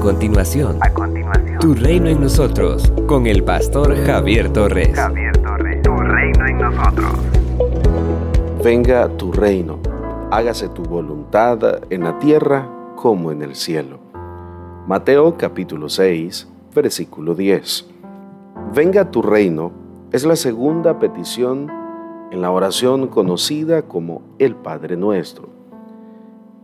continuación, a continuación, Tu reino en nosotros, con el pastor Javier Torres. Javier Torres, Tu reino en nosotros. Venga tu reino, hágase tu voluntad en la tierra como en el cielo. Mateo capítulo 6, versículo 10. Venga tu reino es la segunda petición en la oración conocida como el Padre Nuestro.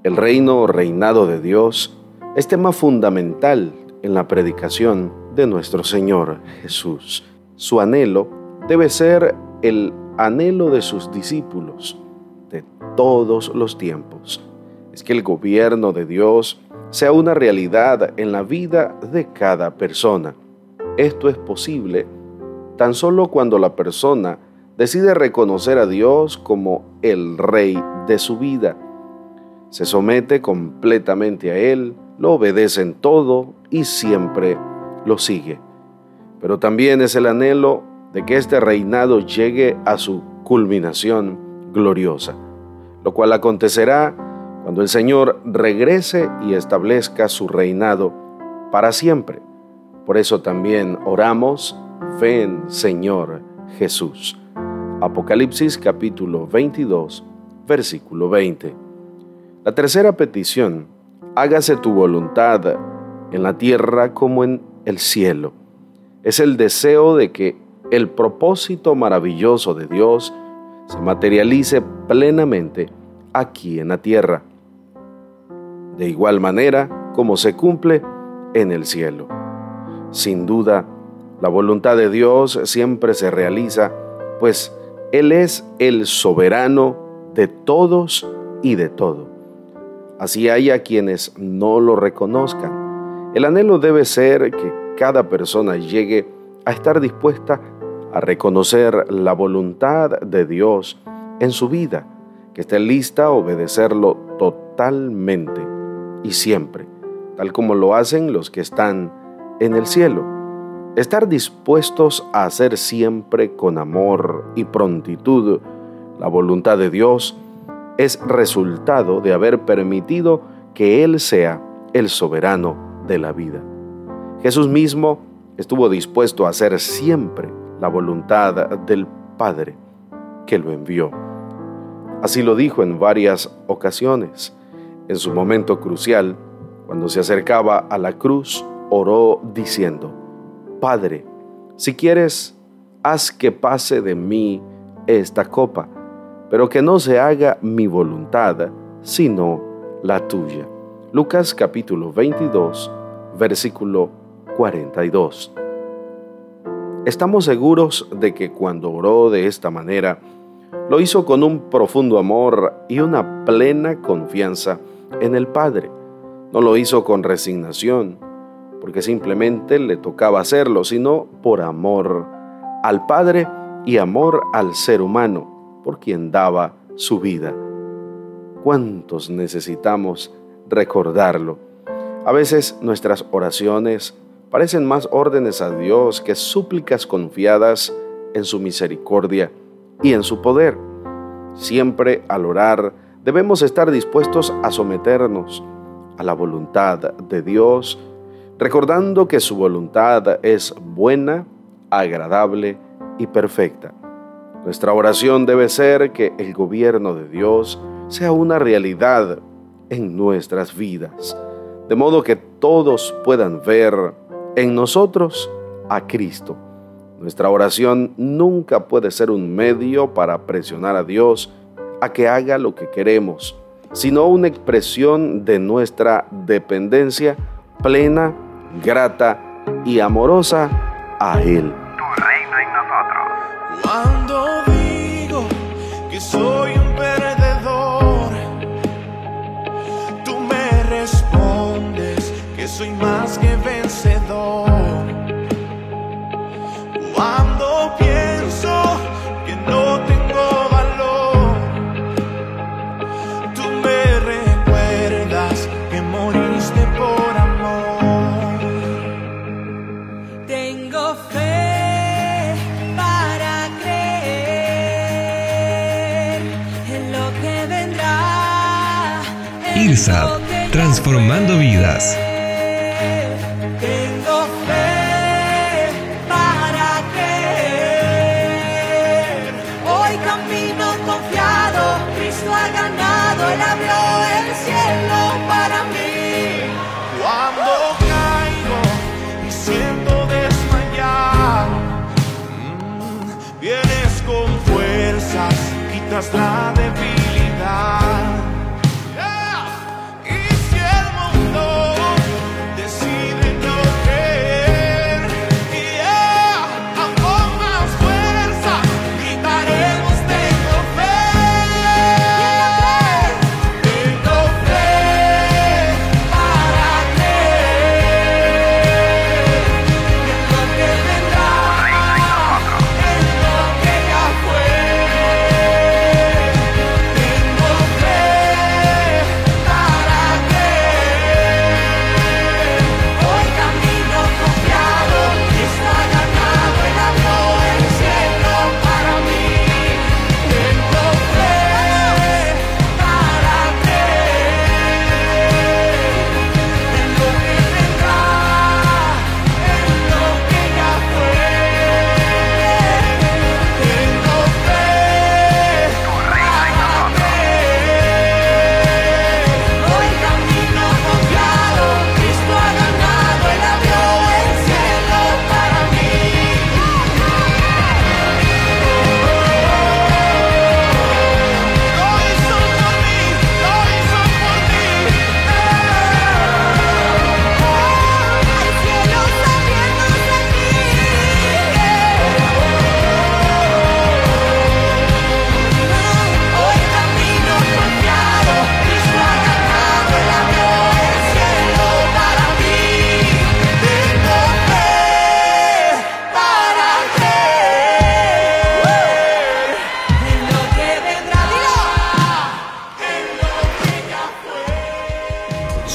El reino o reinado de Dios es tema fundamental en la predicación de nuestro Señor Jesús. Su anhelo debe ser el anhelo de sus discípulos de todos los tiempos. Es que el gobierno de Dios sea una realidad en la vida de cada persona. Esto es posible tan solo cuando la persona decide reconocer a Dios como el rey de su vida. Se somete completamente a Él, lo obedece en todo y siempre lo sigue. Pero también es el anhelo de que este reinado llegue a su culminación gloriosa, lo cual acontecerá cuando el Señor regrese y establezca su reinado para siempre. Por eso también oramos, ven Señor Jesús. Apocalipsis capítulo 22, versículo 20. La tercera petición, hágase tu voluntad en la tierra como en el cielo. Es el deseo de que el propósito maravilloso de Dios se materialice plenamente aquí en la tierra, de igual manera como se cumple en el cielo. Sin duda, la voluntad de Dios siempre se realiza, pues él es el soberano de todos y de todo. Así haya quienes no lo reconozcan. El anhelo debe ser que cada persona llegue a estar dispuesta a reconocer la voluntad de Dios en su vida, que esté lista a obedecerlo totalmente y siempre, tal como lo hacen los que están en el cielo. Estar dispuestos a hacer siempre con amor y prontitud la voluntad de Dios es resultado de haber permitido que Él sea el soberano de la vida. Jesús mismo estuvo dispuesto a hacer siempre la voluntad del Padre que lo envió. Así lo dijo en varias ocasiones. En su momento crucial, cuando se acercaba a la cruz, oró diciendo, Padre, si quieres, haz que pase de mí esta copa, pero que no se haga mi voluntad, sino la tuya. Lucas capítulo 22, versículo 42. Estamos seguros de que cuando oró de esta manera, lo hizo con un profundo amor y una plena confianza en el Padre. No lo hizo con resignación, porque simplemente le tocaba hacerlo, sino por amor al Padre y amor al ser humano, por quien daba su vida. ¿Cuántos necesitamos recordarlo? A veces nuestras oraciones parecen más órdenes a Dios que súplicas confiadas en su misericordia y en su poder. Siempre al orar debemos estar dispuestos a someternos a la voluntad de Dios recordando que su voluntad es buena, agradable y perfecta. Nuestra oración debe ser que el gobierno de Dios sea una realidad en nuestras vidas, de modo que todos puedan ver en nosotros a Cristo. Nuestra oración nunca puede ser un medio para presionar a Dios a que haga lo que queremos, sino una expresión de nuestra dependencia plena grata y amorosa a Él. Soy más que vencedor. Cuando pienso que no tengo valor, tú me recuerdas que moriste por amor. Tengo fe para creer en lo que vendrá. ya transformando vidas. Vengas la debilidad.